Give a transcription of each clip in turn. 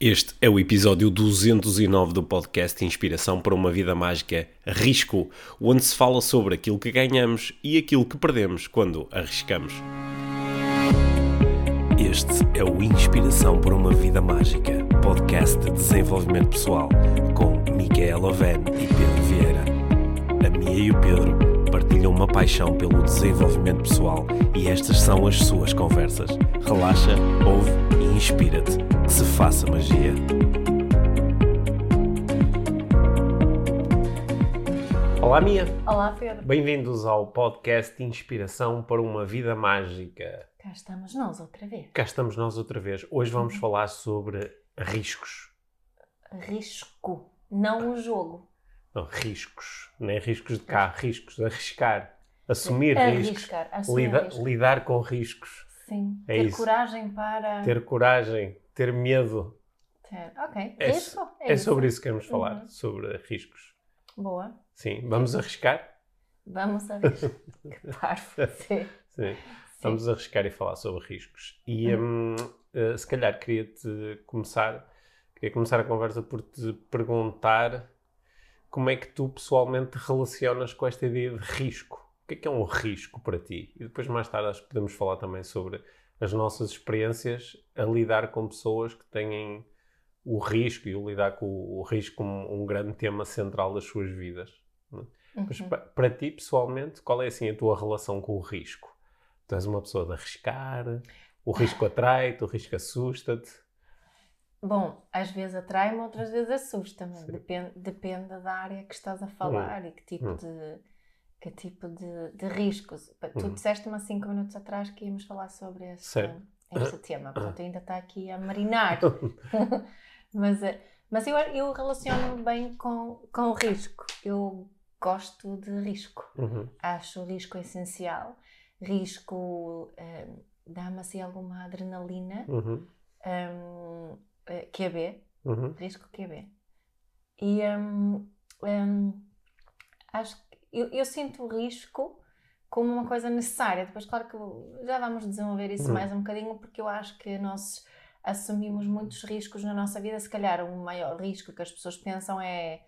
Este é o episódio 209 do podcast Inspiração para uma Vida Mágica Risco, onde se fala sobre aquilo que ganhamos e aquilo que perdemos quando arriscamos. Este é o Inspiração para uma Vida Mágica, podcast de desenvolvimento pessoal, com Micaela Oven e Pedro Vieira. A Mia e o Pedro partilham uma paixão pelo desenvolvimento pessoal e estas são as suas conversas. Relaxa, ouve e inspira-te. Que se faça magia. Olá, Mia. Olá, Pedro. Bem-vindos ao podcast Inspiração para uma Vida Mágica. Cá estamos nós outra vez. Cá estamos nós outra vez. Hoje vamos falar sobre riscos. Risco, não o jogo. Não, riscos. Não é riscos de cá, riscos. Arriscar. Assumir riscos. Arriscar, assumir Lida- risco. lidar com riscos. Sim, É ter isso. coragem para... Ter coragem. Ter medo. ter- Ok, É, risco? é sobre isso que queremos falar. Uhum. Sobre riscos. Boa. Sim. Vamos arriscar? Vamos arriscar. que parvo. Sim. Sim. Vamos arriscar e falar sobre riscos. E hum, eh, se calhar queria-te começar, queria começar a conversa por te perguntar como é que tu pessoalmente te relacionas com esta ideia de risco. O que é que é um risco para ti? E depois mais tarde acho que podemos falar também sobre as nossas experiências a lidar com pessoas que têm o risco e o lidar com o, o risco como um grande tema central das suas vidas. Mas Uhum. pa- para ti, pessoalmente, qual é assim a tua relação com o risco? Tu és uma pessoa de arriscar? O risco atrai-te? O risco assusta-te? Bom, às vezes atrai-me, outras vezes assusta-me. Depende, depende da área que estás a falar e que tipo Hum. de que tipo de, de riscos. Tu Hum. disseste-me há cinco minutos atrás que íamos falar sobre esse, tema. Portanto, ainda está aqui a marinar. mas eh, mas eu, eu relaciono-me bem com, com o risco. Eu gosto de risco. Uhum. Acho o risco essencial. Risco eh, dá-me assim alguma adrenalina. Uhum. Um, eh, QB, Uhum. risco QB. E hum, hum, acho que eu, eu sinto o risco como uma coisa necessária. Depois, claro que já vamos desenvolver isso Uhum. mais um bocadinho, porque eu acho que nós assumimos muitos riscos na nossa vida. Se calhar o maior risco que as pessoas pensam é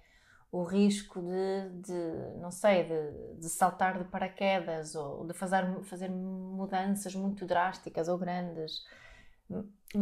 o risco de, de não sei, de, de saltar de paraquedas ou de fazer, fazer mudanças muito drásticas ou grandes.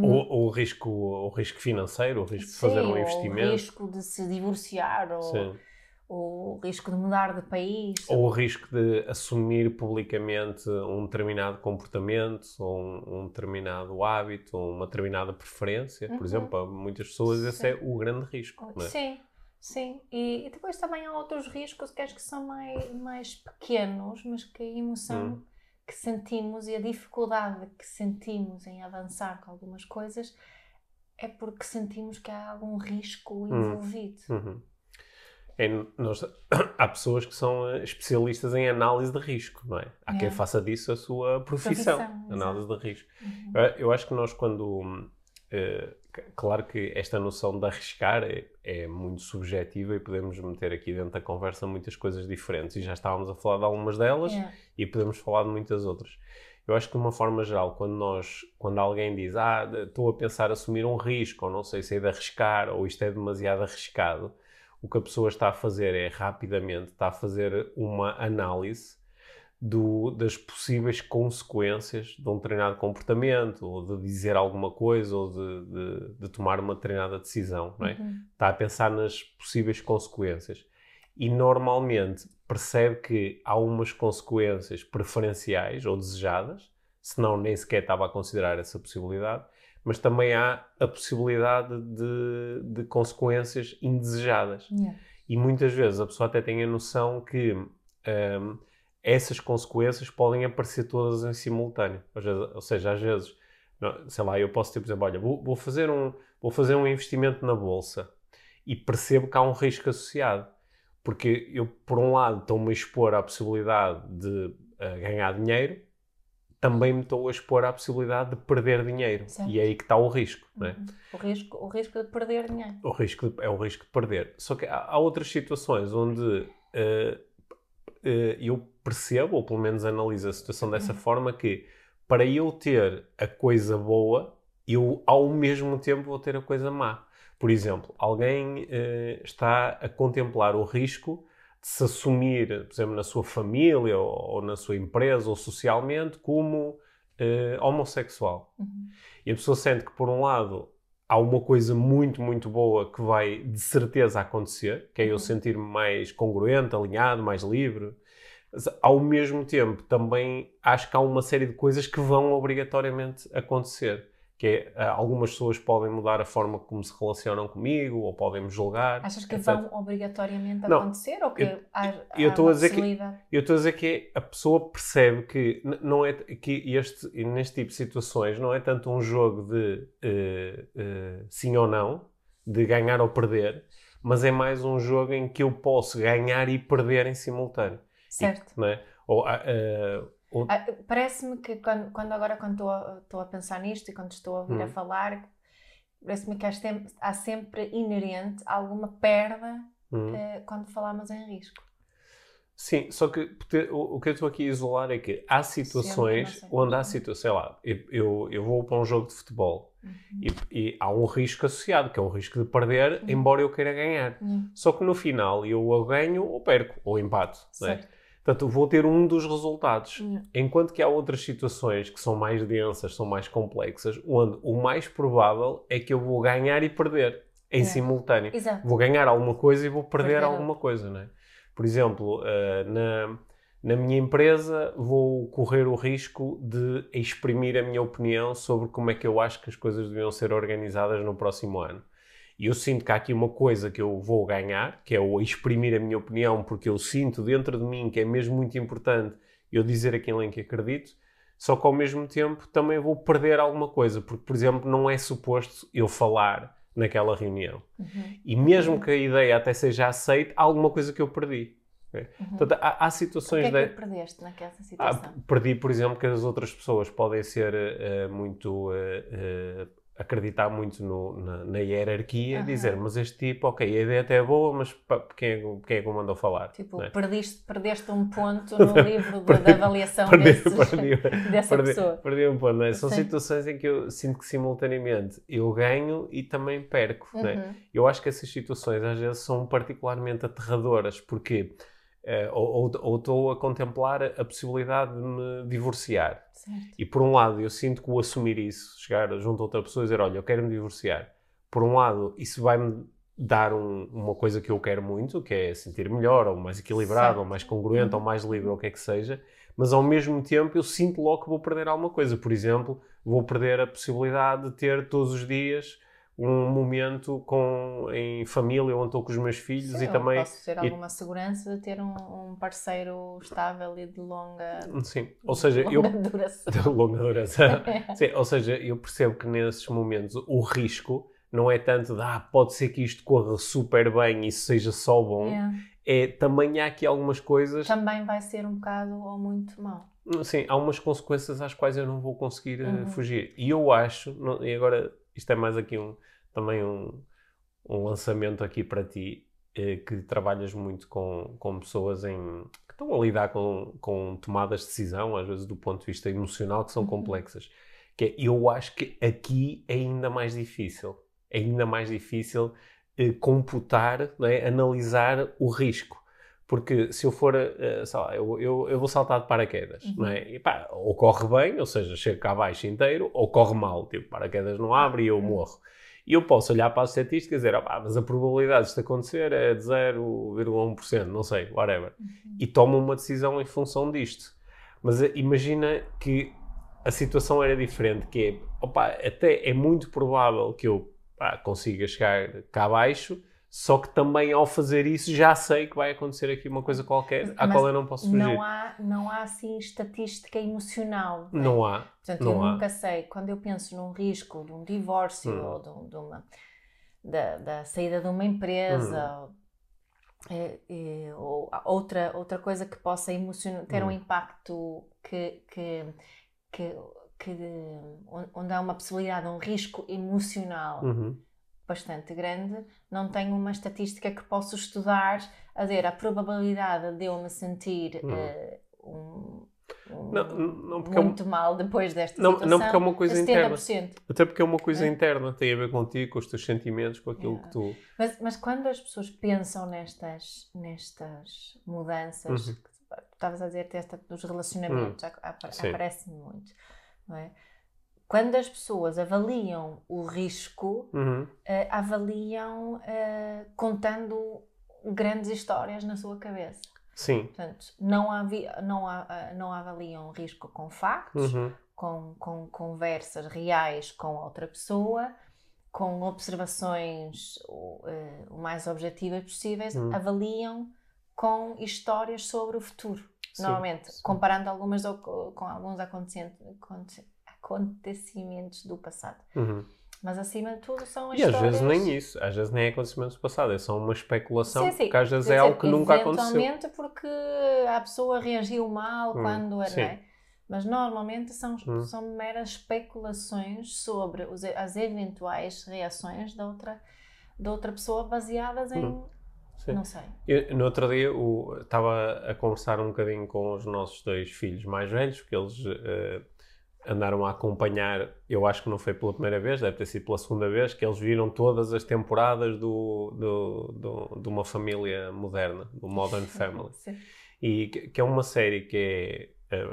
Ou, ou o, risco, o risco financeiro, o risco de fazer Sim, um investimento. o risco de se divorciar, ou, Sim. Ou o risco de mudar de país. Ou o risco de assumir publicamente um determinado comportamento, ou um, um determinado hábito, ou uma determinada preferência. Por Uhum. exemplo, para muitas pessoas esse é Sim. o grande risco. não é? Sim, sim. E, e depois também há outros riscos que acho que são mais, mais pequenos, mas que a emoção Hum. que sentimos e a dificuldade que sentimos em avançar com algumas coisas é porque sentimos que há algum risco envolvido. Uhum. É, nós- há pessoas que são eh, especialistas em análise de risco, não é? Há quem É. faça disso a sua profissão, Profissão, análise de risco. Uhum. Eu, eu acho que nós quando... eh, c- claro que esta noção de arriscar é, é muito subjetiva e podemos meter aqui dentro da conversa muitas coisas diferentes e já estávamos a falar de algumas delas É. e podemos falar de muitas outras. Eu acho que de uma forma geral, quando nós, quando alguém diz, ah, estou a pensar assumir um risco, ou não sei se é de arriscar, ou isto é demasiado arriscado, o que a pessoa está a fazer é rapidamente, está a fazer uma análise do- das possíveis consequências de um determinado comportamento, ou de dizer alguma coisa, ou de, de- de tomar uma determinada decisão, não é? Uhum. está a pensar nas possíveis consequências e normalmente percebe que há umas consequências preferenciais ou desejadas, senão nem sequer estava a considerar essa possibilidade, mas também há a possibilidade de, de consequências indesejadas. Yeah. E muitas vezes a pessoa até tem a noção que hum, essas consequências podem aparecer todas em simultâneo. Ou seja, às vezes, sei lá, eu posso ter, por exemplo, olha, vou, vou fazer um, vou fazer um investimento na bolsa e percebo que há um risco associado. Porque eu, por um lado, estou-me a expor à possibilidade de eh, ganhar dinheiro, também me estou a expor à possibilidade de perder dinheiro. Certo. E é aí que está o risco, não é? Uhum. O, risco, o risco de perder dinheiro. O risco de- é o risco de perder. Só que há, há outras situações onde eh, eh, eu percebo, ou pelo menos analiso a situação dessa forma, que para eu ter a coisa boa, eu ao mesmo tempo vou ter a coisa má. Por exemplo, alguém uh, está a contemplar o risco de se assumir, por exemplo, na sua família ou, ou na sua empresa ou socialmente como uh, homossexual. Uhum. E a pessoa sente que, por um lado, há uma coisa muito, muito boa que vai de certeza acontecer, que é eu uhum. sentir-me mais congruente, alinhado, mais livre. Mas, ao mesmo tempo, também acho que há uma série de coisas que vão obrigatoriamente acontecer que é, eh, algumas pessoas podem mudar a forma como se relacionam comigo ou podem me julgar. Achas que etc. vão obrigatoriamente não, acontecer ou que eu, há, eu estou a dizer que Eu estou a dizer que a pessoa percebe que não é que este neste tipo de situações não é tanto um jogo de uh, uh, sim ou não, de ganhar ou perder, mas é mais um jogo em que eu posso ganhar e perder em simultâneo. Certo. E, não é? Ou, uh, ah, parece-me que quando, quando agora quando estou a, estou a pensar nisto e quando estou a ouvir hum. a falar, parece-me que há sempre, inerente alguma perda hum. uh, quando falamos em risco. Sim, só que o, o que eu estou aqui a isolar é que há situações onde há situações, sei lá, eu, eu vou para um jogo de futebol uhum. e, e, há um risco associado, que é o risco de perder, uhum. embora eu queira ganhar. Uhum. Só que no final eu ou ganho ou perco, ou empato. Né? Portanto, vou ter um dos resultados. Hum. Enquanto que há outras situações que são mais densas, são mais complexas, onde o mais provável é que eu vou ganhar e perder em é. simultâneo. Exato. Vou ganhar alguma coisa e vou perder, perder alguma coisa, não é? Por exemplo, uh, na, na minha empresa vou correr o risco de exprimir a minha opinião sobre como é que eu acho que as coisas deviam ser organizadas no próximo ano. E eu sinto que há aqui uma coisa que eu vou ganhar, que é o exprimir a minha opinião, porque eu sinto dentro de mim que é mesmo muito importante eu dizer aquilo em que acredito, só que ao mesmo tempo também vou perder alguma coisa, porque, por exemplo, não é suposto eu falar naquela reunião. Uhum. E mesmo que a ideia até seja aceita, há alguma coisa que eu perdi. Uhum. Portanto, há, há situações... O que é que de... perdeste naquela situação? Ah, perdi, por exemplo, que as outras pessoas podem ser uh, muito... Uh, uh, acreditar muito no, na, na, hierarquia uhum. dizer, mas este tipo, ok, a ideia até é boa, mas pá, quem, é, quem é que o mandou falar? Tipo, é? perdiste, perdeste um ponto no livro de, perdi, da avaliação perdi, desses, perdi, dessa perdi, pessoa. Perdi um ponto, não é? São Sim. situações em que eu sinto que simultaneamente eu ganho e também perco, é? Uhum. Eu acho que essas situações às vezes são particularmente aterradoras, porque Uh, ou estou a contemplar a possibilidade de me divorciar. Certo. E por um lado, eu sinto que o assumir isso, chegar junto a outra pessoa e dizer: Olha, eu quero me divorciar. Por um lado, isso vai-me dar um, uma coisa que eu quero muito, que é sentir melhor, ou mais equilibrado, certo. ou mais congruente, uhum. ou mais livre, ou o que é que seja. Mas ao mesmo tempo, eu sinto logo que vou perder alguma coisa. Por exemplo, vou perder a possibilidade de ter todos os dias um momento com, em família onde estou com os meus filhos Sim, e também posso ter alguma segurança de ter um, um, parceiro estável e de longa Sim, ou seja, longa eu duração. de longa duração. Sim, ou seja, eu percebo que nesses momentos o risco não é tanto de ah, pode ser que isto corra super bem e seja só bom. É, também há aqui algumas coisas. Também vai ser um bocado ou muito mal Sim, há umas consequências às quais eu não vou conseguir eh, uhum. fugir. E eu acho, e agora isto é mais aqui um, também um, um lançamento aqui para ti, eh, que trabalhas muito com, com pessoas em, que estão a lidar com, com tomadas de decisão, às vezes do ponto de vista emocional, que são uhum. complexas. Que é, eu acho que aqui é ainda mais difícil. É ainda mais difícil eh, computar, é? analisar o risco. Porque se eu for, sei lá, eu, eu, eu, vou saltar de paraquedas, uhum. não é? E pá, ou corre bem, ou seja, chego cá abaixo inteiro, ou corre mal, tipo, paraquedas não abre e eu uhum. morro. E eu posso olhar para as estatísticas e dizer, ah, mas a probabilidade de isto acontecer é de 0,1%, não sei, whatever. Uhum. E tomo uma decisão em função disto. Mas uh, imagina que a situação era diferente, que é, opa, até é muito provável que eu pá, consiga chegar cá abaixo, só que também ao fazer isso já sei que vai acontecer aqui uma coisa qualquer à qual eu não posso fugir. Não há, não há assim estatística emocional. Não, é? não há. Portanto, não eu há. nunca sei, quando eu penso num risco de um divórcio hum. ou de, de uma, da, da, saída de uma empresa. Hum. É, é, ou outra, outra coisa que possa emocionar, ter hum. um impacto que, que, que, que, onde há uma possibilidade, um risco emocional uhum bastante grande, não tenho uma estatística que possa estudar a ver a probabilidade de eu me sentir uh, um, Não, não porque é um- muito mal depois desta Não, situação. não porque é uma coisa interna. 70%. Até porque é uma coisa É. interna, tem a ver contigo, com os teus sentimentos, com aquilo Yeah. que tu. Mas, mas quando as pessoas pensam nestas, nestas mudanças, Uhum. que tu estavas a dizer desta, dos relacionamentos, ap- ap- Sim. aparece-me muito, não é? Quando as pessoas avaliam o risco, Uhum. eh, avaliam eh, contando grandes histórias na sua cabeça. Sim. Portanto, não, avi, não, a- ah, não avaliam o risco com factos, Uhum. com, com conversas reais com outra pessoa, com observações o, eh, o mais objetivas possíveis, Hum. avaliam com histórias sobre o futuro. Sim, Normalmente, sim. comparando algumas com alguns acontecen- aconte- acontecimentos do passado. Uhum. Mas acima de tudo são E às vezes nem isso, às vezes nem é acontecimentos passados, é só uma especulação, Sim, sim. porque às vezes é dizer, algo que nunca aconteceu. Eventualmente porque a pessoa reagiu mal Hum, quando sim. é? Mas normalmente são, Hum. são meras especulações sobre os- as eventuais reações da outra, da outra pessoa baseadas em. Hum. Não sei. Eu, no outro dia estava a conversar um bocadinho com os nossos dois filhos mais velhos, que eles eh, andaram a acompanhar, eu acho que não foi pela primeira vez, deve ter sido pela segunda vez, que eles viram todas as temporadas do, do, do- de uma família moderna, do Modern Family. Sim. E que, que é uma série que é, eh,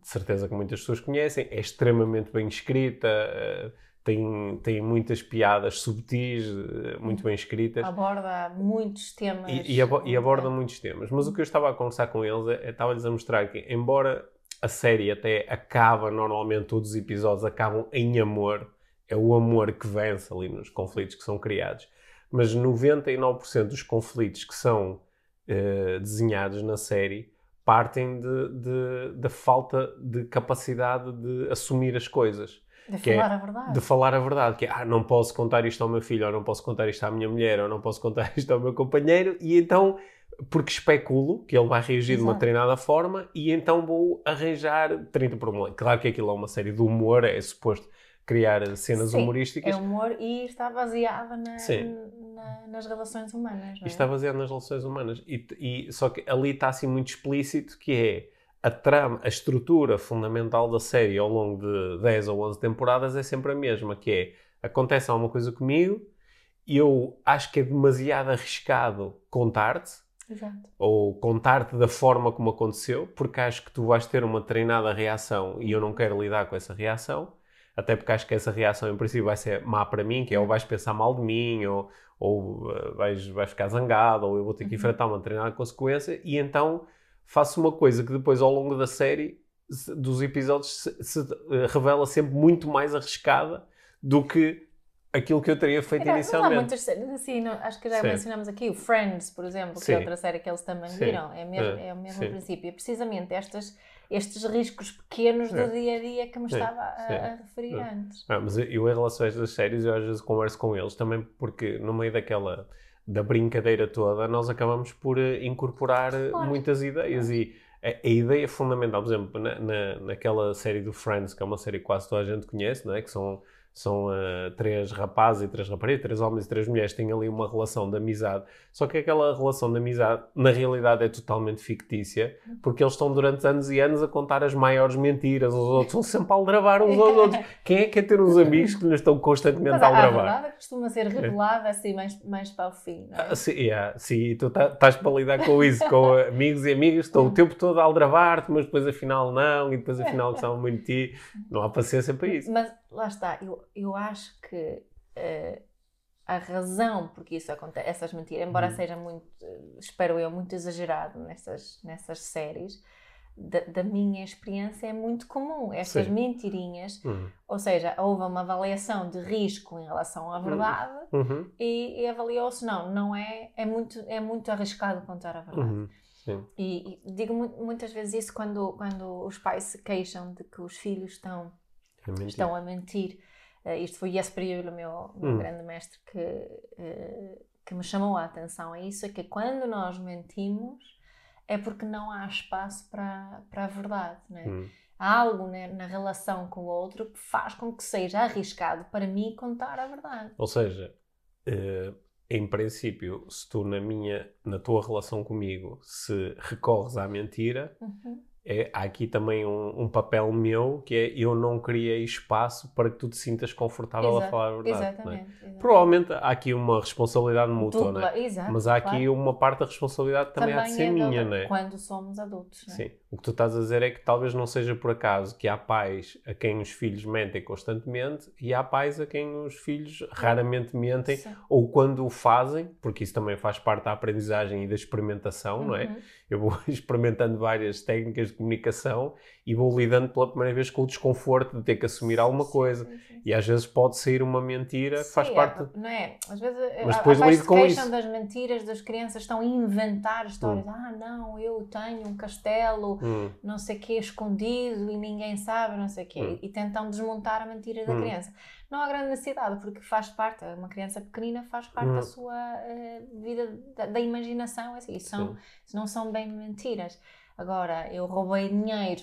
de certeza que muitas pessoas conhecem, é extremamente bem escrita, eh, tem, tem muitas piadas subtis, eh, muito bem escritas. Aborda muitos temas. E, e abo- e aborda muitos temas. Mas o que eu estava a conversar com eles é, é- estava-lhes a mostrar que, embora a série até acaba, normalmente todos os episódios acabam em amor, é o amor que vence ali nos conflitos que são criados, mas 99% dos conflitos que são eh, desenhados na série partem da falta de capacidade de assumir as coisas. De que é falar a verdade. de falar a verdade, que é, ah, não posso contar isto ao meu filho, ou não posso contar isto à minha mulher, ou não posso contar isto ao meu companheiro, e então, porque especulo que ele vai reagir de uma Exato. determinada forma, e então vou arranjar 30 problemas. Claro que aquilo é uma série de humor, é suposto criar cenas Sim, humorísticas, É humor e está baseada na- na- nas relações humanas. é? está baseado nas relações humanas. E, e- só que ali está assim muito explícito que é a trama, a estrutura fundamental da série ao longo de 10 ou 11 temporadas é sempre a mesma, que é acontece alguma coisa comigo, eu acho que é demasiado arriscado contar-te, Exato. ou contar-te da forma como aconteceu, porque acho que tu vais ter uma treinada reação e eu não quero lidar com essa reação, até porque acho que essa reação em princípio vai ser má para mim, que é ou vais pensar mal de mim, ou, ou uh, vais, vais ficar zangado, ou eu vou ter que Uhum. enfrentar uma determinada consequência, e então faço uma coisa que depois ao longo da série, se- dos episódios, se, se, uh, revela sempre muito mais arriscada do que aquilo que eu teria feito Mas há- inicialmente. muitas séries assim, não- acho que já Sim. mencionamos aqui, o Friends, por exemplo, que é outra série que eles também Sim. viram, é, mesmo, É, é o mesmo sim. princípio. É precisamente estas, estes riscos pequenos do É. dia a dia que me estava a, a referir É. antes. Ah, mas eu, em relação a estas séries, eu às vezes converso com eles também porque no meio daquela da brincadeira toda, nós acabamos por eh, incorporar eh, Claro. muitas ideias e a, a ideia fundamental, por exemplo, na, na, naquela série do Friends, que é uma série que quase toda a gente conhece, não é? que são, são ah, três rapazes e três raparigas, três homens e três mulheres, têm ali uma relação de amizade, só que aquela relação de amizade, na realidade, é totalmente fictícia, porque eles estão durante anos e anos a contar as maiores mentiras aos outros, estão sempre a aldrabar uns aos outros. Quem é que quer ter uns amigos que lhes estão constantemente Mas a a, a aldrabar? verdade é costuma ser revelada assim mais, mais para o fim. não é? Ah, sim, yeah, sim, e tu tá- estás para lidar com isso, com amigos e amigas, estão o tempo todo a aldrabar-te, mas depois afinal não, e depois afinal gostavam muito de ti. Não há paciência para isso. Mas lá está, eu, eu acho que eh, a razão porque isso acontece, essas mentiras, embora Uhum. seja muito, eh, espero eu, muito exagerado nessas, nessas séries, da, da minha experiência é muito comum. Estas Sim. mentirinhas, Uhum. ou seja, houve uma avaliação de risco em relação à verdade Uhum. e, e avaliou-se, não, não é, é muito, é muito arriscado contar a verdade. Uhum. Sim. E, e digo mu- muitas vezes isso quando, quando os pais se queixam de que os filhos estão Mentira. estão a mentir. Eh, isto foi Jesper o meu, meu Hum. grande mestre, que, eh, que me chamou a atenção a isso, é que quando nós mentimos é porque não há espaço para, para a verdade. Não é? Uhum. Há algo né, na relação com o outro que faz com que seja arriscado para mim contar a verdade. Ou seja, eh, em princípio, se tu na minha, na tua relação comigo, se recorres à mentira, Uhum. É, há aqui também um, um, papel meu que é eu não criei espaço para que tu te sintas confortável Exato, a falar a verdade. É? Exatamente, é? exatamente, Provavelmente há aqui uma responsabilidade mútua, Dupla, não é? Exato, mas há claro. aqui uma parte da responsabilidade também, também há de ser é minha, não é? Quando somos adultos, é? Sim. O que tu estás a dizer é que talvez não seja por acaso que há pais a quem os filhos mentem constantemente e há pais a quem os filhos raramente mentem Sim. ou quando o fazem, porque isso também faz parte da aprendizagem e da experimentação, não é? Eu vou experimentando várias técnicas de comunicação e vou lidando pela primeira vez com o desconforto de ter que assumir alguma coisa. Sim, sim, sim. E às vezes pode sair uma mentira que faz Sim, parte. é, não é? Às vezes Mas há- depois lido com isso. das mentiras das crianças, estão a inventar histórias. Hum. Ah, não, eu tenho um castelo, Hum, não sei o quê, escondido e ninguém sabe, não sei o quê. Hum. E tentam desmontar a mentira da Hum. criança. Não há grande necessidade, porque faz parte, uma criança pequenina faz parte Hum. da sua eh, vida, da, da imaginação. Assim, e são, não são bem mentiras. Agora, eu roubei dinheiro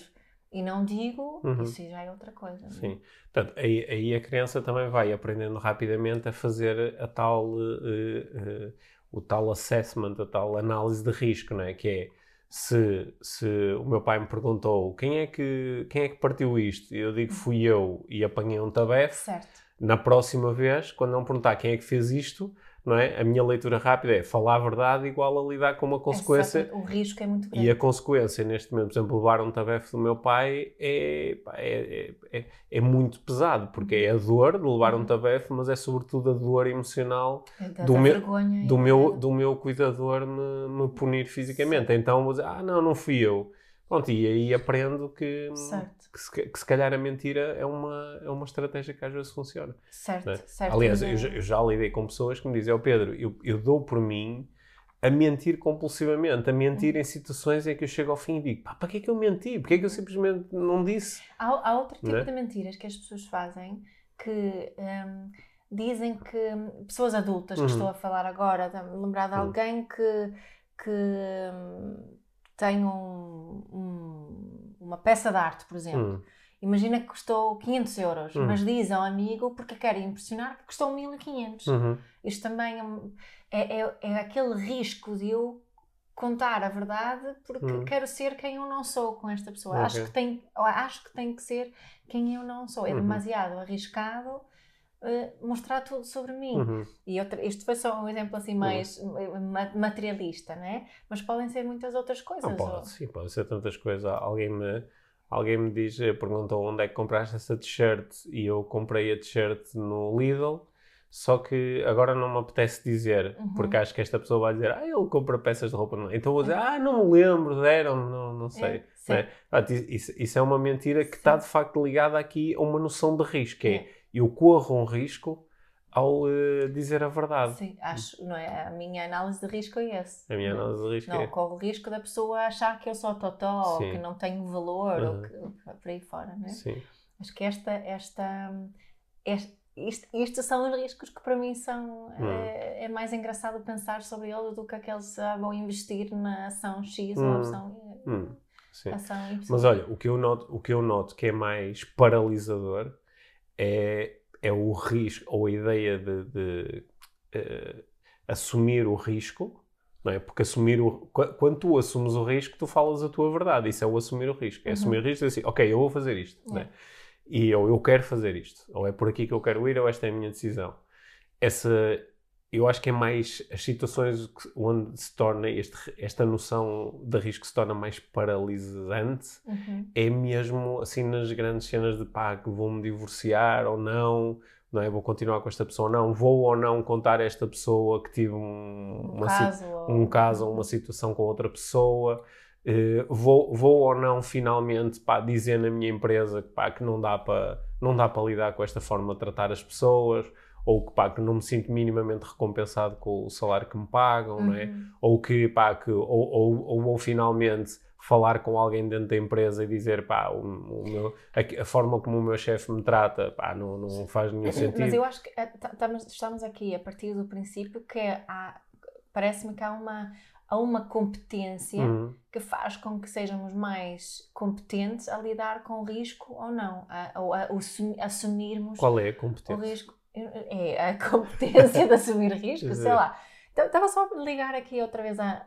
e não digo, Uhum. isso já é outra coisa. é? Sim. Portanto, aí, aí a criança também vai aprendendo rapidamente a fazer a tal, eh, eh, o tal assessment, a tal análise de risco, não é? Que é, se, se o meu pai me perguntou quem é que, quem é que partiu isto, eu digo fui eu e apanhei um tabefe, Certo. na próxima vez, quando não perguntar quem é que fez isto, não é? A minha leitura rápida é falar a verdade igual a lidar com uma consequência. O risco é muito grande. e a consequência, neste momento, por exemplo, levar um tabefe do meu pai é, é, é, é, é muito pesado, porque é a dor de levar um Uhum. tabefe, mas é sobretudo a dor emocional É do meu- do meu, do meu cuidador me, me punir fisicamente. Então vou dizer, ah, não, não fui eu. Pronto, e aí aprendo que, Certo, que, se, que se calhar a mentira é uma, é uma estratégia que às vezes funciona. certo, né? certo. Aliás, eu, é- já- eu já lidei com pessoas que me dizem, ó Pedro, eu, eu dou por mim a mentir compulsivamente, a Uhum. mentir em situações em que eu chego ao fim e digo, pá, para que é que eu menti? Porquê é que eu simplesmente não disse? Há, há outro tipo Né? de mentiras que as pessoas fazem que hum, dizem que pessoas adultas, Uhum. que estou a falar agora, lembrar de Uhum. alguém que, que hum, tem um- um- uma peça de arte, por exemplo. Hum, Imagina que custou 500 euros, Uhum. mas diz ao amigo porque quer impressionar que custou 1500. uhum, Isto também é, é, é aquele risco de eu contar a verdade porque Hum. quero ser quem eu não sou com esta pessoa. Ok. Acho, que tem, acho que tem que ser quem eu não sou. É Uhum. demasiado arriscado mostrar tudo sobre mim. uhum. E outra, isto foi só um exemplo assim mais eh, ma- materialista, não é? Mas podem ser muitas outras coisas. Não ou- pode, sim, pode ser tantas coisas. Alguém me, alguém me diz, eh, perguntou onde é que compraste essa t-shirt e eu comprei a t-shirt no Lidl. Só que agora não me apetece dizer, Uhum. porque acho que esta pessoa vai dizer, ah, ele compra peças de roupa. Então vou dizer, ah, não me lembro, deram não, não sei. É, né? Portanto, isso, isso é uma mentira que está de facto ligada aqui a uma noção de risco, é, É. eu corro um risco ao eh, dizer a verdade. Sim, acho, não é? A minha análise de risco é esse. A minha análise de risco Não, é. corre o risco da pessoa achar que eu sou totó, ou que não tenho valor, ou Uhum. que, por aí fora, não é? Sim. Acho que esta, esta, isto, estes são os riscos que para mim são, Hum. é, é mais engraçado pensar sobre eles do que aqueles que vão investir na ação X ou Hum. ação, Hum, sim. ação Y. Mas olha, o que eu noto, o que eu noto que é mais paralisador é, é o risco, ou a ideia de, de, eh, assumir o risco, não é? Porque assumir o, qu- quando tu assumes o risco, tu falas a tua verdade. Isso é o assumir o risco. É Uhum. assumir o risco e dizer assim, ok, eu vou fazer isto, não é? É. E ou eu quero fazer isto, ou é por aqui que eu quero ir, ou esta é a minha decisão. Essa, eu acho que é mais as situações onde se torna este, esta noção de risco se torna mais paralisante. Uhum. é mesmo assim nas grandes cenas de pá, que vou-me divorciar ou não, não é? Vou continuar com esta pessoa ou não, vou ou não contar a esta pessoa que tive um, Um caso, ou- um caso ou uma situação com outra pessoa, eh, vou, vou ou não finalmente pá, dizer na minha empresa que, pá, que não dá para não dá para lidar com esta forma de tratar as pessoas, ou que, pá, que não me sinto minimamente recompensado com o salário que me pagam, não é? Uhum. ou que, pá, que ou, ou, ou finalmente falar com alguém dentro da empresa e dizer, pá, o, o meu, a, a forma como o meu chefe me trata, pá, não, não faz nenhum sentido. Mas eu acho que eh, ta- estamos, estamos aqui a partir do princípio que parece-me que há uma, há uma competência Uhum. que faz com que sejamos mais competentes a lidar com o risco ou não, a, ou a, assumi- assumirmos Qual é a o competência? risco. É a competência de assumir risco, sei lá. Estava só a ligar aqui outra vez à,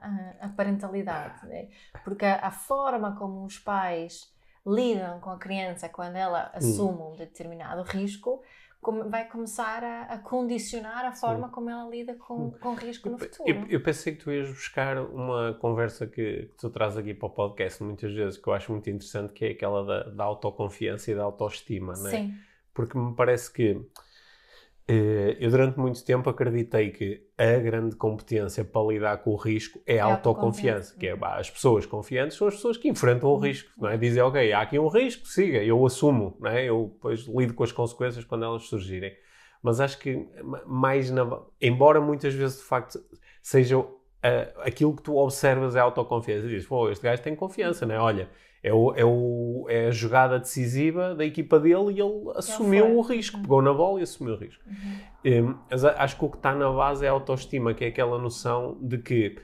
parentalidade, né? porque a, a, forma como os pais lidam com a criança quando ela hum. assume hum. um determinado risco vai começar a, a condicionar a forma Sim. como ela lida com, com risco no futuro. Eu, eu, pensei que tu ias buscar uma conversa que, que, tu traz aqui para o podcast muitas vezes, que eu acho muito interessante, que é aquela da, da autoconfiança e da autoestima, não é? Sim. Porque me parece que eu durante muito tempo acreditei que a grande competência para lidar com o risco é a é autoconfiança, que é bah, as pessoas confiantes são as pessoas que enfrentam o uhum. risco, não é? Dizem, ok, há aqui um risco, siga, eu assumo, não é? Eu depois lido com as consequências quando elas surgirem. Mas acho que mais na... embora muitas vezes de facto seja uh, aquilo que tu observas é a autoconfiança, e dizes, pô, este gajo tem confiança, não é? Olha, é, o, é, o, é a jogada decisiva da equipa dele e ele assumiu ele o risco, pegou na bola e assumiu o risco. Uhum. Um, acho que o que está na base é a autoestima, que é aquela noção de que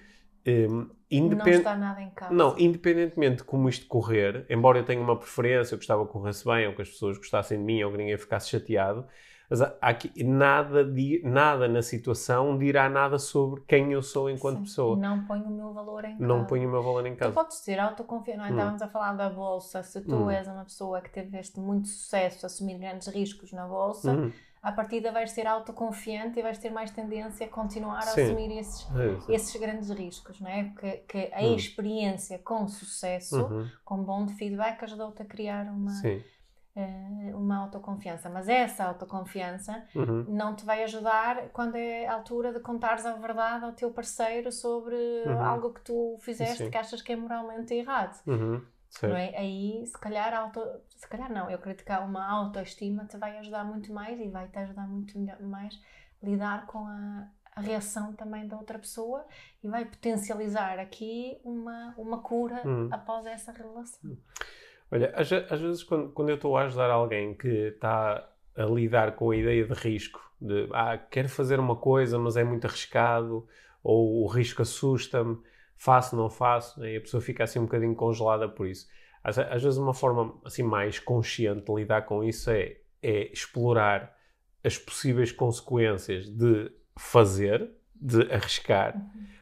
um, independ... não está nada em casa. Não, independentemente de como isto correr, embora eu tenha uma preferência, eu gostava que corresse bem, ou que as pessoas gostassem de mim, ou que ninguém ficasse chateado, mas aqui, nada, nada na situação dirá nada sobre quem eu sou enquanto Sim. pessoa. Não ponho o meu valor em casa. Não ponho o meu valor em casa. Tu podes ter autoconfiança, não é? Hum. Estávamos a falar da bolsa. Se tu hum. és uma pessoa que tiveste muito sucesso, assumir grandes riscos na bolsa, hum. à partida vais ser autoconfiante e vais ter mais tendência a continuar Sim. a assumir esses, é esses grandes riscos, não é? Porque que a hum. experiência com sucesso, uhum. com bom feedback, ajudou-te a criar uma. Sim uma autoconfiança. Mas essa autoconfiança uhum. não te vai ajudar quando é a altura de contares a verdade ao teu parceiro sobre uhum. algo que tu fizeste Sim. que achas que é moralmente errado. Uhum. Não é? Aí, se calhar, auto... se calhar não, eu acredito que uma autoestima te vai ajudar muito mais e vai te ajudar muito mais a lidar com a, a reação também da outra pessoa e vai potencializar aqui uma, uma cura uhum. após essa relação. Olha, às, às vezes quando, quando eu estou a ajudar alguém que está a lidar com a ideia de risco, de ah, quero fazer uma coisa, mas é muito arriscado, ou o risco assusta-me, faço, não faço, né? e a pessoa fica assim um bocadinho congelada por isso. Às, às, vezes uma forma assim mais consciente de lidar com isso é, é explorar as possíveis consequências de fazer, de arriscar, uhum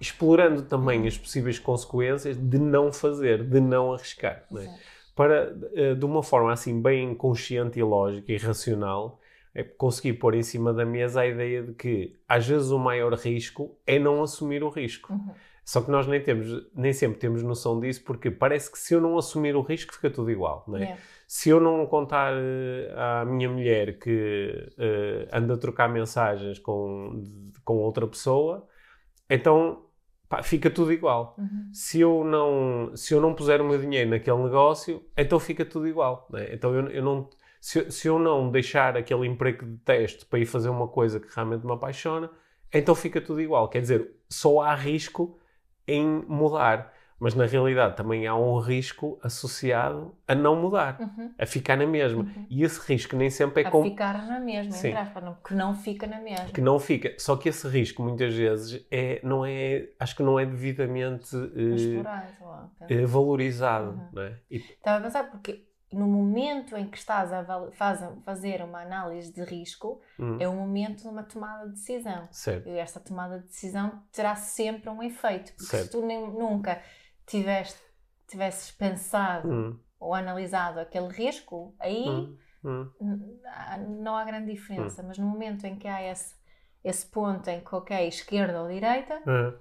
explorando também as possíveis consequências de não fazer, de não arriscar. Não é? Para, eh, de uma forma assim bem consciente e lógica e racional, é conseguir pôr em cima da mesa a ideia de que às vezes o maior risco é não assumir o risco. Uhum. Só que nós nem, temos, nem sempre temos noção disso, porque parece que se eu não assumir o risco fica tudo igual. Não é? Yeah. Se eu não contar uh, à minha mulher que uh, anda a trocar mensagens com, com outra pessoa, então pá, fica tudo igual. Uhum. Se, eu não, se eu não puser o meu dinheiro naquele negócio, então fica tudo igual. Né? Então eu, eu não, se, se, eu não deixar aquele emprego de teste para ir fazer uma coisa que realmente me apaixona, então fica tudo igual. Quer dizer, só há risco em mudar mas na realidade também há um risco associado a não mudar, uhum. a ficar na mesma. Uhum. E esse risco nem sempre é a ficar na mesma, Sim. Aspas, que não fica na mesma. Que não fica. Só que esse risco muitas vezes é, não é, acho que não é devidamente uh, uh, valorizado. Uhum. Não é? e... Estava a pensar porque no momento em que estás a faz, fazer uma análise de risco, hum. é o momento de uma tomada de decisão. Certo. E esta tomada de decisão terá sempre um efeito. Porque certo. se tu nem, nunca tiveste, tivesses pensado hum. ou analisado aquele risco, aí hum. hum. não há grande diferença. Hum. Mas no momento em que há esse, esse ponto em que, ok, esquerda ou direita, hum.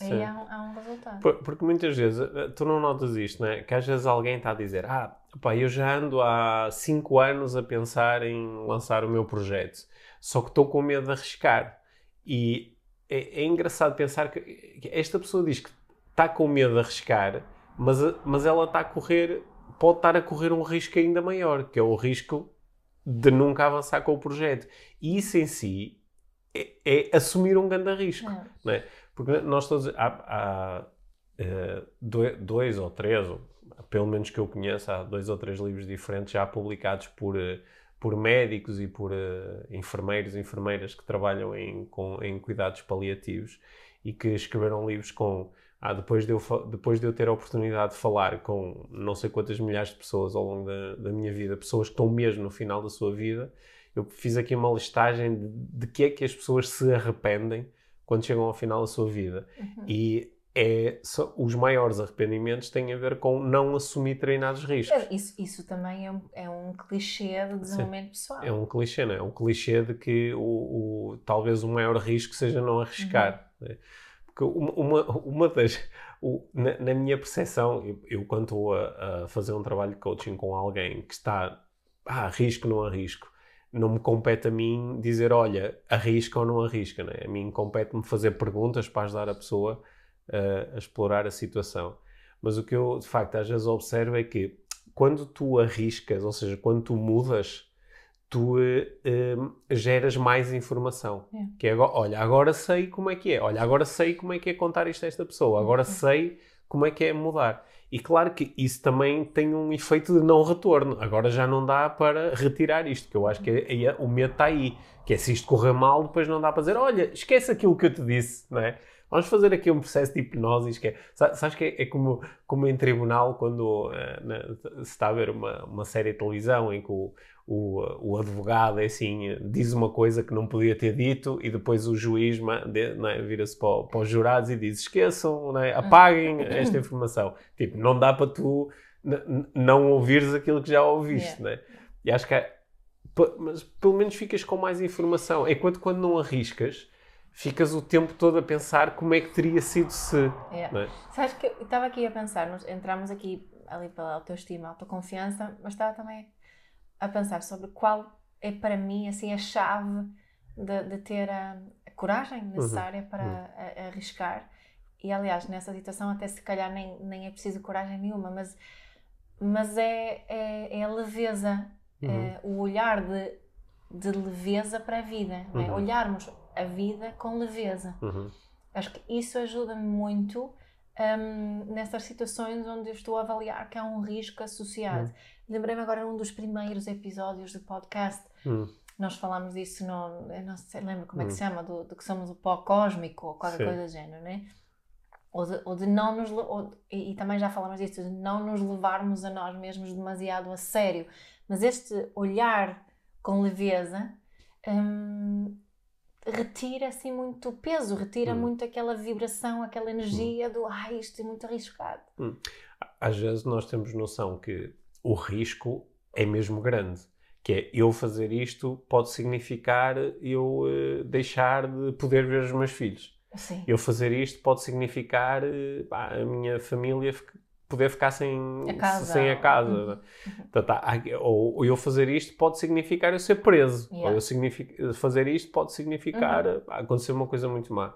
aí há um, há um, resultado. porque muitas vezes, eh, tu não notas isto, não é? Que às vezes alguém está a dizer, ah, pá, eu já ando há 5 anos a pensar em lançar o meu projeto, só que estou com medo de arriscar. E é, é engraçado pensar que esta pessoa diz que está com medo de arriscar, mas, mas ela está a correr, pode estar a correr um risco ainda maior, que é o risco de nunca avançar com o projeto. E isso em si é, é assumir um grande risco. É. Não é? Porque nós todos. Há, há uh, dois ou três, pelo menos que eu conheço, há dois ou três livros diferentes já publicados por. Uh, por médicos e por uh, enfermeiros e enfermeiras que trabalham em, com, em cuidados paliativos e que escreveram livros com ah, depois, de eu, depois de eu ter a oportunidade de falar com não sei quantas milhares de pessoas ao longo da, da minha vida, pessoas que estão mesmo no final da sua vida, eu fiz aqui uma listagem de, de que é que as pessoas se arrependem quando chegam ao final da sua vida. Uhum. E é, só- os maiores arrependimentos têm a ver com não assumir treinados riscos. É, Isso, isso também é um, é um clichê de desenvolvimento pessoal. É um clichê, não é? É um clichê de que o, o- talvez o maior risco seja não arriscar. né? Porque uma, uma, das. o- na, na minha percepção, eu, eu quando estou a, a fazer um trabalho de coaching com alguém que está. Ah, arrisco, não arrisco. Não me compete a mim dizer, olha, arrisca ou não arrisca. Né? A mim compete-me fazer perguntas para ajudar a pessoa a, a explorar a situação. Mas o que eu, de facto, às vezes observo é que quando tu arriscas, ou seja, quando tu mudas, tu eh, geras mais informação. É. Que é, agora, olha, agora sei como é que é. Olha, agora sei como é que é contar isto a esta pessoa. Agora Uhum. sei como é que é mudar. E claro que isso também tem um efeito de não retorno. Agora já não dá para retirar isto, que eu acho que é- é- o medo está aí. Que é se isto correr mal, depois não dá para dizer, olha, esquece aquilo que eu te disse, não é? Vamos fazer aqui um processo de hipnose. que é- sa- Sabes que é, é como, como em tribunal, quando eh, na- se está a ver uma, uma série de televisão em que o, o, o advogado é assim, diz uma coisa que não podia ter dito e depois o juiz é, vira-se para, para os jurados e diz: esqueçam, é, apaguem esta informação. Tipo, não dá para tu não ouvires aquilo que já ouviste, Yeah. é? E acho que é, mas pelo menos ficas com mais informação. Enquanto quando não arriscas, ficas o tempo todo a pensar como é que teria sido se. Não é? Sabes que eu estava aqui a pensar, nós entramos aqui ali pela autoestima, autoconfiança, mas estava também a pensar sobre qual é para mim assim a chave de, de ter a, a coragem necessária para a- a arriscar. E aliás, nessa situação até se calhar nem, nem é preciso coragem nenhuma, mas, mas é, é, é a leveza, Uhum. é o olhar de, de leveza para a vida, é? Uhum. olharmos a vida com leveza. Uhum. Acho que isso ajuda-me muito hum, nessas situações onde eu estou a avaliar que há um risco associado. Lembrei-me agora num dos primeiros episódios do podcast, Uhum. nós falámos disso, no, eu não sei, lembro como é que Hum. se chama, do, do que somos o pó cósmico ou qualquer Sim. coisa do género, né? Ou de, ou de não nos. ou- e, e também já falamos disso, de não nos levarmos a nós mesmos demasiado a sério. Mas este olhar com leveza hum, retira assim muito peso, retira Hum. muito aquela vibração, aquela energia do ai, isto é muito arriscado. Às vezes nós temos noção que o risco é mesmo grande. Que é eu fazer isto pode significar eu eh, deixar de poder ver os meus filhos. Sim. Eu fazer isto pode significar eh, pá, a minha família poder ficar sem A casa. Sem a casa. Uhum. Portanto, há- ou, eu fazer isto pode significar eu ser preso. Yeah. Ou eu fazer isto pode significar Uhum. pá, acontecer uma coisa muito má.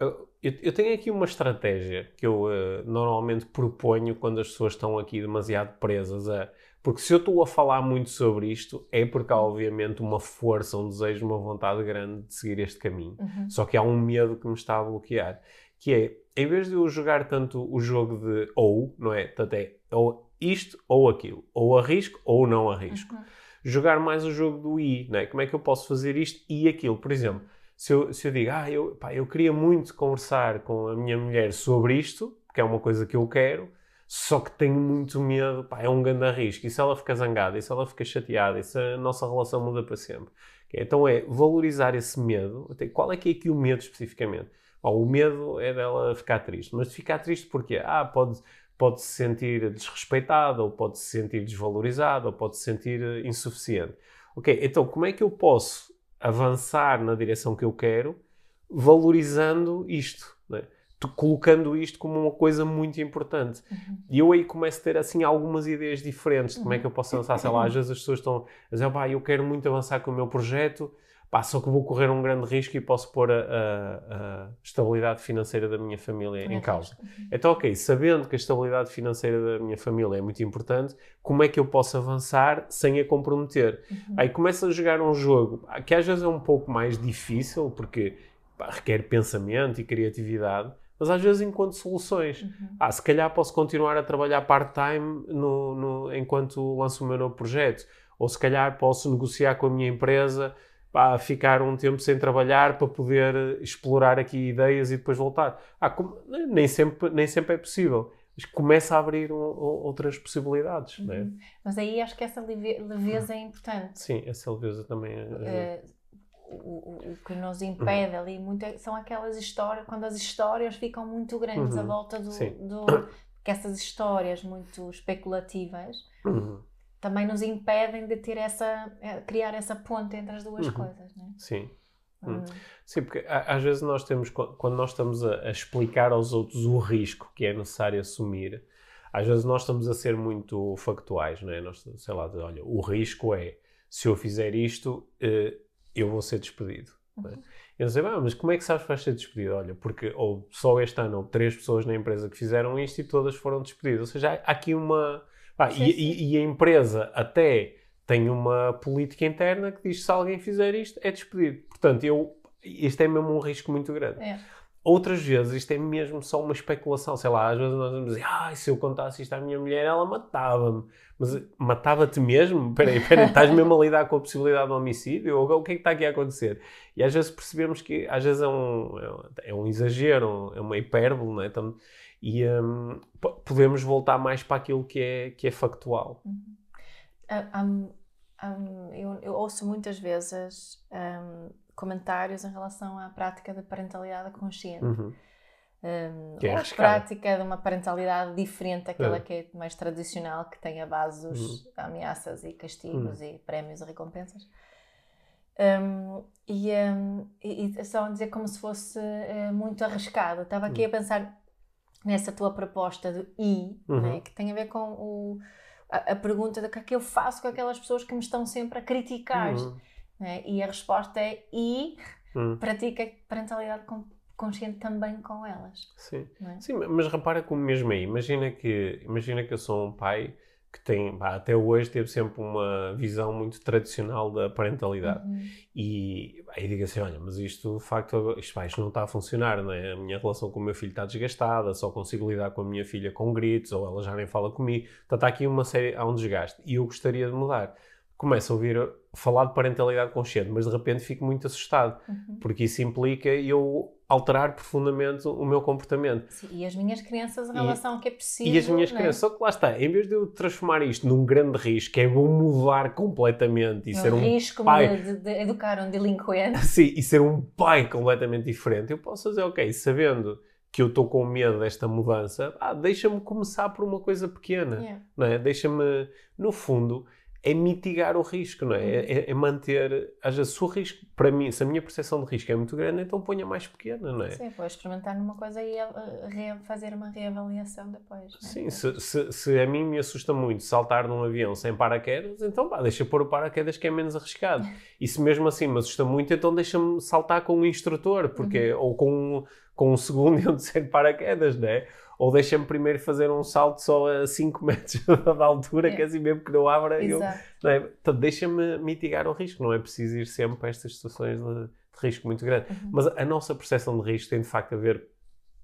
Eu, eu tenho aqui uma estratégia que eu eh, normalmente proponho quando as pessoas estão aqui demasiado presas a. Porque se eu estou a falar muito sobre isto, é porque há obviamente uma força, um desejo, uma vontade grande de seguir este caminho. Uhum. Só que há um medo que me está a bloquear. Que é, em vez de eu jogar tanto o jogo de ou, não é? Portanto, é ou isto ou aquilo. Ou arrisco ou não arrisco. Uhum. Jogar mais o jogo do i, não é? Como é que eu posso fazer isto e aquilo? Por exemplo, se eu, se eu digo, ah, eu, pá, eu queria muito conversar com a minha mulher sobre isto, que é uma coisa que eu quero, só que tenho muito medo, pá, é um grande risco. E se ela fica zangada, e se ela fica chateada, e se a nossa relação muda para sempre? Então é valorizar esse medo. Qual é que é aqui o medo especificamente? O medo é dela ficar triste. Mas ficar triste porquê? Ah, pode, pode se sentir desrespeitada, ou pode se sentir desvalorizada, ou pode se sentir eh, insuficiente. Ok, então como é que eu posso avançar na direção que eu quero, valorizando isto, né? Colocando isto como uma coisa muito importante. Uhum. E eu aí começo a ter assim algumas ideias diferentes de como é que eu posso avançar. Sei lá, às vezes as pessoas estão a dizer, pá, eu quero muito avançar com o meu projeto, só que vou correr um grande risco e posso pôr a, a- a estabilidade financeira da minha família em causa. Então, ok, sabendo que a estabilidade financeira da minha família é muito importante, como é que eu posso avançar sem a comprometer? Uhum. Aí começa a jogar um jogo que às vezes é um pouco mais difícil, porque pá, requer pensamento e criatividade, mas às vezes encontro soluções. Uhum. Ah, se calhar posso continuar a trabalhar part-time enquanto lanço o meu novo projeto. Ou se calhar posso negociar com a minha empresa para ficar um tempo sem trabalhar para poder explorar aqui ideias e depois voltar. Ah, como- nem, sempre, nem sempre é possível. Mas começa a abrir um- outras possibilidades. é? Uhum. Mas aí acho que essa leve- leveza é importante. Sim, essa leveza também é. Eh, o, o, que nos impede ali muito é- são aquelas histórias, quando as histórias ficam muito grandes à Uhum. volta do, Sim. do. que essas histórias muito especulativas Uhum. Também nos impedem de ter essa. eh, criar essa ponte entre as duas Uhum. coisas, não é? Sim. Hum. Hum. Sim, porque às vezes nós temos, qu- quando nós estamos a, a explicar aos outros o risco que é necessário assumir, às vezes nós estamos a ser muito factuais, não é? Nós, sei lá, de, olha, o risco é, se eu fizer isto, eh, eu vou ser despedido. é? Uhum. Eu sei, ah, mas como é que sabes que vais ser despedido? Olha, porque ou só este ano houve três pessoas na empresa que fizeram isto e todas foram despedidas. Ou seja, há aqui uma... pá, Sim, e, sim. e- e a empresa até tem uma política interna que diz que se alguém fizer isto, é despedido. Portanto, eu, isto é mesmo um risco muito grande. É. Outras vezes isto é mesmo só uma especulação, sei lá, às vezes nós vamos dizer, ah, se eu contasse isto à minha mulher, ela matava-me. Mas matava-te mesmo? Espera aí, espera aí, estás mesmo a lidar com a possibilidade de homicídio? Ou o que é que está aqui a acontecer? E às vezes percebemos que às vezes é um, é um- é um exagero, é uma hipérbole, não é? Então, e po- podemos voltar mais para aquilo que é, que é factual. Ah, hum, hum, eu, eu ouço muitas vezes hum, comentários em relação à prática da parentalidade consciente. Uhum. Hum, Que é a prática de uma parentalidade diferente daquela É. que é mais tradicional, que tem a base dos Uhum. ameaças e castigos e prémios e recompensas. Hum, e, hum, e, e só dizer como se fosse eh, muito arriscado. Estava aqui a pensar nessa tua proposta do I, Uhum. né, que tem a ver com o, a, a pergunta de o que é que eu faço com aquelas pessoas que me estão sempre a criticar. Uhum. né? E a resposta é I, Uhum. pratica parentalidade con- consciente também com elas. Sim. é? Sim, mas repara como mesmo aí, imagina que, imagina que eu sou um pai que tem, pá, até hoje teve sempre uma visão muito tradicional da parentalidade. Uhum. E aí digo assim, olha, mas isto de facto, isto, pá, isto não está a funcionar, não é? A minha relação com o meu filho está desgastada, só consigo lidar com a minha filha com gritos, ou ela já nem fala comigo. Portanto, há aqui uma série, há um desgaste. E eu gostaria de mudar. Começo a ouvir falar de parentalidade consciente, mas de repente fico muito assustado, Uhum. porque isso implica eu alterar profundamente o meu comportamento. Sim, e as minhas crianças em relação ao que é possível. E as minhas não é? crianças, só que lá está, em vez de eu transformar isto num grande risco, que é vou mudar completamente e É ser um risco pai, de, de educar um delinquente. sim, e ser um pai completamente diferente, eu posso fazer, ok, sabendo que eu estou com medo desta mudança, ah, deixa-me começar por uma coisa pequena, Yeah. não é? Deixa-me, no fundo, é mitigar o risco, não é? Uhum. É, é manter, vezes, se o risco, para mim, se a minha percepção de risco é muito grande, então ponha mais pequena, não é? Sim, vou experimentar numa coisa e re- fazer uma reavaliação depois. é? Sim, se, se, se a mim me assusta muito saltar num avião sem paraquedas, então pá, deixa pôr o paraquedas que é menos arriscado. E se mesmo assim me assusta muito, então deixa-me saltar com um instrutor, porque, ou com, com um segundo e um terceiro paraquedas, não é? Ou deixa-me primeiro fazer um salto só a 5 metros da altura, É. que assim mesmo que não abra, eu, Exato. não é? Então deixa-me mitigar o risco, não é preciso ir sempre para estas situações de, de risco muito grande. Uhum. Mas a nossa percepção de risco tem de facto a ver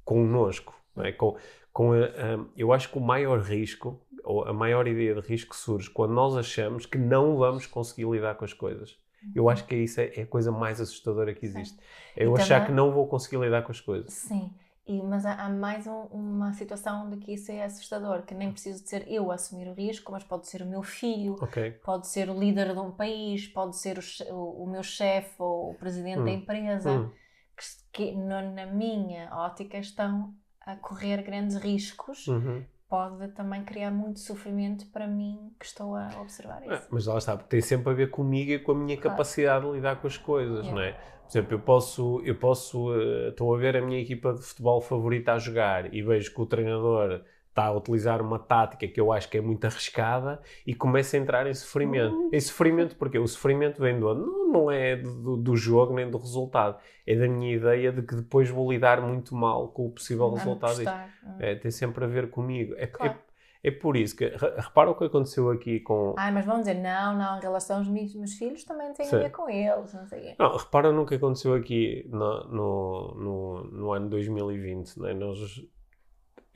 connosco, não é? Com, com a, a- eu acho que o maior risco, ou a maior ideia de risco surge quando nós achamos que não vamos conseguir lidar com as coisas. Eu acho que isso é, é a coisa mais assustadora que existe. É eu E achar também- que não vou conseguir lidar com as coisas. Sim, e, mas há, há mais um- uma situação de que isso é assustador, que nem preciso de ser eu a assumir o risco, mas pode ser o meu filho, Ok. pode ser o líder de um país, pode ser o, o- o meu chefe ou o presidente da Hum. empresa, Hum, que, que no- na minha ótica estão a correr grandes riscos, uhum. Pode também criar muito sofrimento para mim que estou a observar Ah, isso. mas lá está, porque tem sempre a ver comigo e com a minha Claro. capacidade de lidar com as coisas, Yeah. não é? Por exemplo, eu posso, eu posso, eh, estou a ver a minha equipa de futebol favorita a jogar e vejo que o treinador está a utilizar uma tática que eu acho que é muito arriscada e começo a entrar em sofrimento. Uhum. Em sofrimento porque o sofrimento vem do não, não é do, do jogo nem do resultado, é da minha ideia de que depois vou lidar muito mal com o possível resultado disto. custar. Hum. É, tem sempre a ver comigo. É, Claro. é, é por isso que, re- repara o que aconteceu aqui com, Ai, mas vão dizer, não, não, em relação aos meus, meus filhos também tem Sim. a ver com eles, não sei quê. Não, repara no que aconteceu aqui no, no, no, no ano 2020. Né? Nós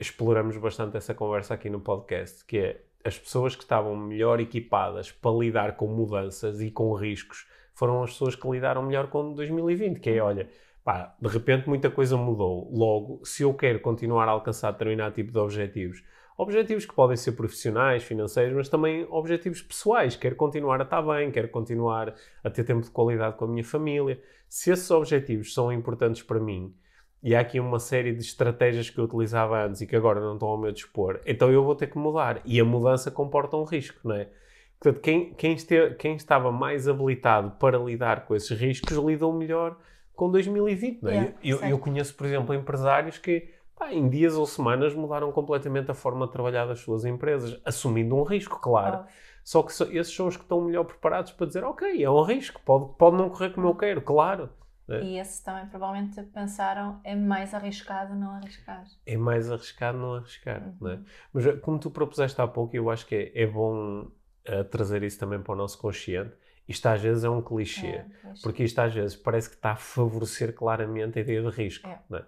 exploramos bastante essa conversa aqui no podcast, que é as pessoas que estavam melhor equipadas para lidar com mudanças e com riscos foram as pessoas que lidaram melhor com 2020, que é, olha, pá, de repente muita coisa mudou. Logo, se eu quero continuar a alcançar determinado tipo de objetivos, objetivos que podem ser profissionais, financeiros, mas também objetivos pessoais. Quero continuar a estar bem, quero continuar a ter tempo de qualidade com a minha família. Se esses objetivos são importantes para mim, e há aqui uma série de estratégias que eu utilizava antes e que agora não estão ao meu dispor, então eu vou ter que mudar. E a mudança comporta um risco, não é? Portanto, quem, quem, este, quem estava mais habilitado para lidar com esses riscos lidou melhor com 2020. Não é? Yeah, eu, eu, conheço, por exemplo, empresários que pá, em dias ou semanas mudaram completamente a forma de trabalhar das suas empresas, assumindo um risco, claro. Oh. Só que esses são os que estão melhor preparados para dizer, ok, é um risco, pode, pode não correr como eu quero, claro. É. E esses também provavelmente pensaram é mais arriscado não arriscar. É mais arriscado não arriscar, uhum. não é? Mas eh, como tu propuseste há pouco, eu acho que é, é bom uh, trazer isso também para o nosso consciente, isto às vezes é um clichê, é, porque isto às vezes parece que está a favorecer claramente a ideia de risco. É. É?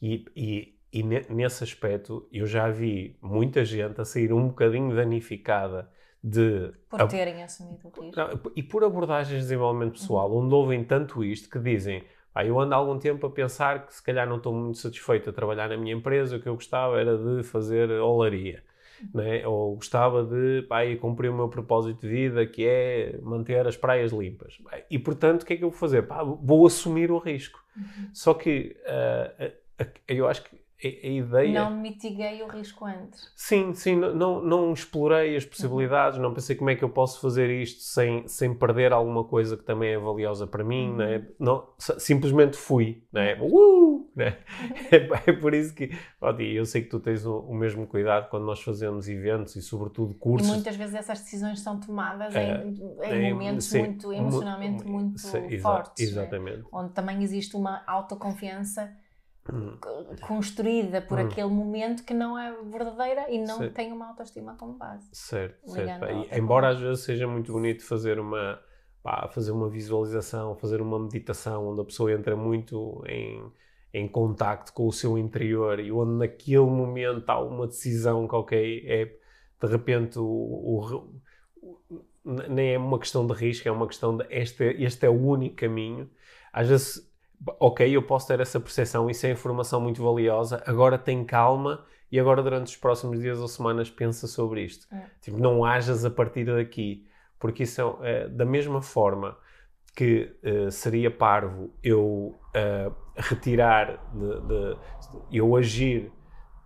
E, e, e nesse aspecto eu já vi muita gente a sair um bocadinho danificada de... Por terem assumido o risco. E por abordagens de desenvolvimento pessoal, uhum. onde ouvem tanto isto que dizem ah, eu ando há algum tempo a pensar que se calhar não estou muito satisfeito a trabalhar na minha empresa, o que eu gostava era de fazer olaria né? ou gostava de pá, cumprir o meu propósito de vida, que é manter as praias limpas. E portanto, o que é que eu vou fazer? Pá, vou assumir o risco. Uhum. Só que uh, eu acho que a, ideia. Não mitiguei o risco antes. Sim, sim, não, não explorei as possibilidades, uhum. não pensei como é que eu posso fazer isto sem, sem perder alguma coisa que também é valiosa para mim, uhum. né? não simplesmente fui. Né? Uh! Né? é, é, por isso que, ó, eu sei que tu tens o, o, mesmo cuidado quando nós fazemos eventos e, sobretudo, cursos. E muitas vezes essas decisões são tomadas é, em, em é, momentos sim, muito emocionalmente muito sim, fortes. Né? Exatamente. Né? Onde também existe uma autoconfiança construída por hum. aquele momento que não é verdadeira e não certo. tem uma autoestima como base. Certo, certo. E, embora às vezes seja muito bonito fazer uma, pá, fazer uma visualização, fazer uma meditação onde a pessoa entra muito em, em contacto com o seu interior e onde naquele momento há uma decisão que, ok, é de repente o, o, o nem é uma questão de risco, é uma questão de este, este é o único caminho. Às vezes ok, eu posso ter essa percepção, isso é informação muito valiosa, agora tem calma e agora durante os próximos dias ou semanas pensa sobre isto. É. Tipo, não hajas a partir daqui, porque isso é, é da mesma forma que uh, seria parvo eu uh, retirar, de, de, eu agir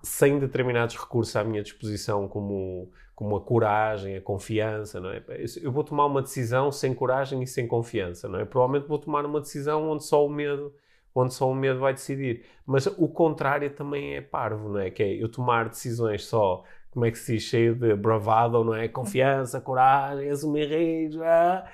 sem determinados recursos à minha disposição, como, como a coragem, a confiança, não é? Eu vou tomar uma decisão sem coragem e sem confiança, não é? Provavelmente vou tomar uma decisão onde só o medo, onde só o medo vai decidir. Mas o contrário também é parvo, não é? Que é eu tomar decisões só, como é que se diz, cheio de bravado, não é? Confiança, coragem, assumir risco, ah,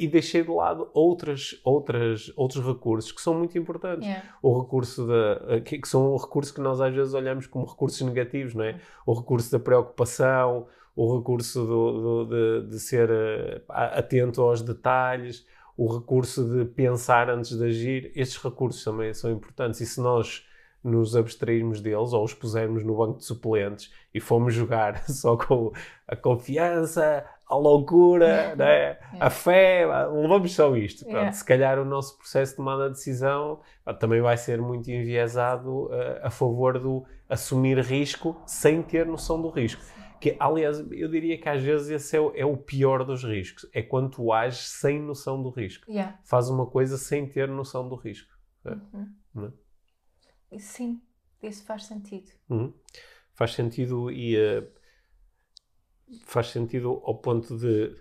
e deixei de lado outras, outras, outros recursos que são muito importantes. Yeah. O recurso da, que, que, são recursos que nós às vezes olhamos como recursos negativos, não é? O recurso da preocupação, o recurso do, do, de, de, ser uh, atento aos detalhes, o recurso de pensar antes de agir. Estes recursos também são importantes e se nós nos abstrairmos deles ou os pusermos no banco de suplentes e fomos jogar só com a confiança, a loucura, né? a fé, levamos só isto. Pronto, yeah. Se calhar o nosso processo de tomada de decisão também vai ser muito enviesado uh, a favor do assumir risco sem ter noção do risco. Que, aliás, eu diria que às vezes esse é o, é o pior dos riscos. É quando tu ages sem noção do risco. Yeah. Faz uma coisa sem ter noção do risco. Uhum. É? Sim, isso faz sentido. Uhum. Faz sentido e... Uh, faz sentido ao ponto de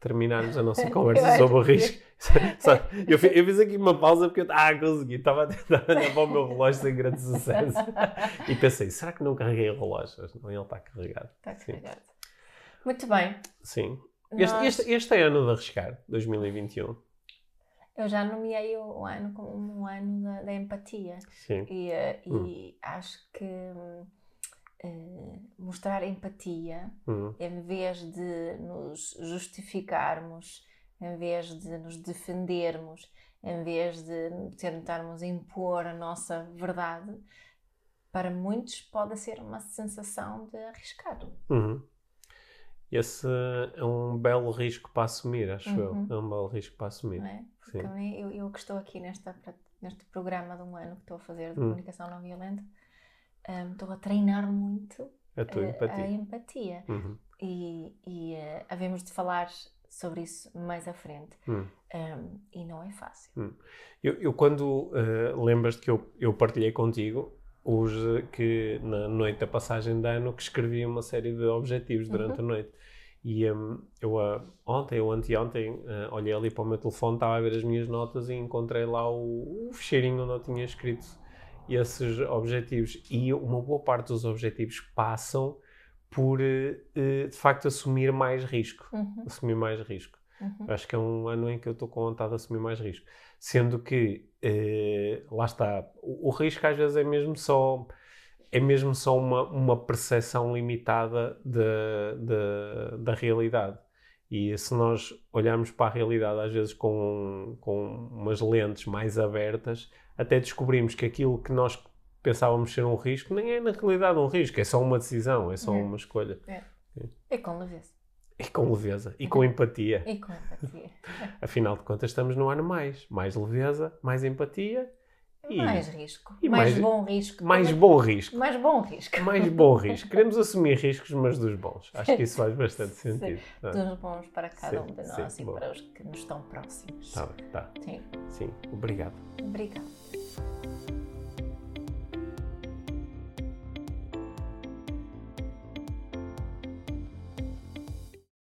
terminarmos a nossa conversa sobre o risco. eu, fiz, eu, fiz aqui uma pausa porque eu ah, consegui, estava a tentar olhar para o meu relógio sem grande sucesso e pensei, será que não carreguei o relógio? Não, ele está carregado. Está carregado. Sim. Muito bem. Sim. Este, Nós... este, este é ano de arriscar, 2021. Eu já nomeei o ano como um ano da, da empatia. Sim. E, hum. e acho que hum, uh, mostrar empatia uhum. em vez de nos justificarmos, em vez de nos defendermos, em vez de tentarmos impor a nossa verdade, para muitos pode ser uma sensação de arriscar. Uhum. Esse é um belo risco para assumir, acho uhum. eu. É um belo risco para assumir. É? Eu, eu que estou aqui nesta, neste programa de um ano que estou a fazer de uhum. comunicação não violenta, um, estou a treinar muito A tua a, empatia. a empatia. Uhum. E, e uh, havemos de falar sobre isso mais à frente. Hum. Um, e não é fácil. Eu, eu quando uh, lembras-te que eu, eu partilhei contigo uh, que na noite da passagem de ano que escrevi uma série de objetivos durante Uhum. a noite. E um, eu uh, ontem ou anteontem uh, olhei ali para o meu telefone, estava a ver as minhas notas e encontrei lá o, o ficheirinho onde eu tinha escrito esses objetivos. E uma boa parte dos objetivos passam por, uh, de facto, assumir mais risco. Uhum, Assumir mais risco. uhum. Acho que é um ano em que eu estou com vontade de assumir mais risco. Sendo que, eh, lá está, o, o risco às vezes é mesmo só, é mesmo só uma, uma percepção limitada de, de- da realidade. E se nós olharmos para a realidade às vezes com, com umas lentes mais abertas, até descobrimos que aquilo que nós pensávamos ser um risco nem é na realidade um risco, é só uma decisão, é só É. uma escolha. É com leveza. E com leveza, e com empatia. E com empatia. Afinal de contas, estamos no ano mais. Mais leveza, mais empatia e mais risco. e mais, mais- bom risco. mais bom risco. Mais bom risco. Mais bom risco. Queremos assumir riscos, mas dos bons. Acho que isso faz bastante Sim. sentido. Ah, Dos bons para cada Sim, um de sim, nós e bom. para os que nos estão próximos. Tá tá. Sim. Sim, obrigado. Obrigada.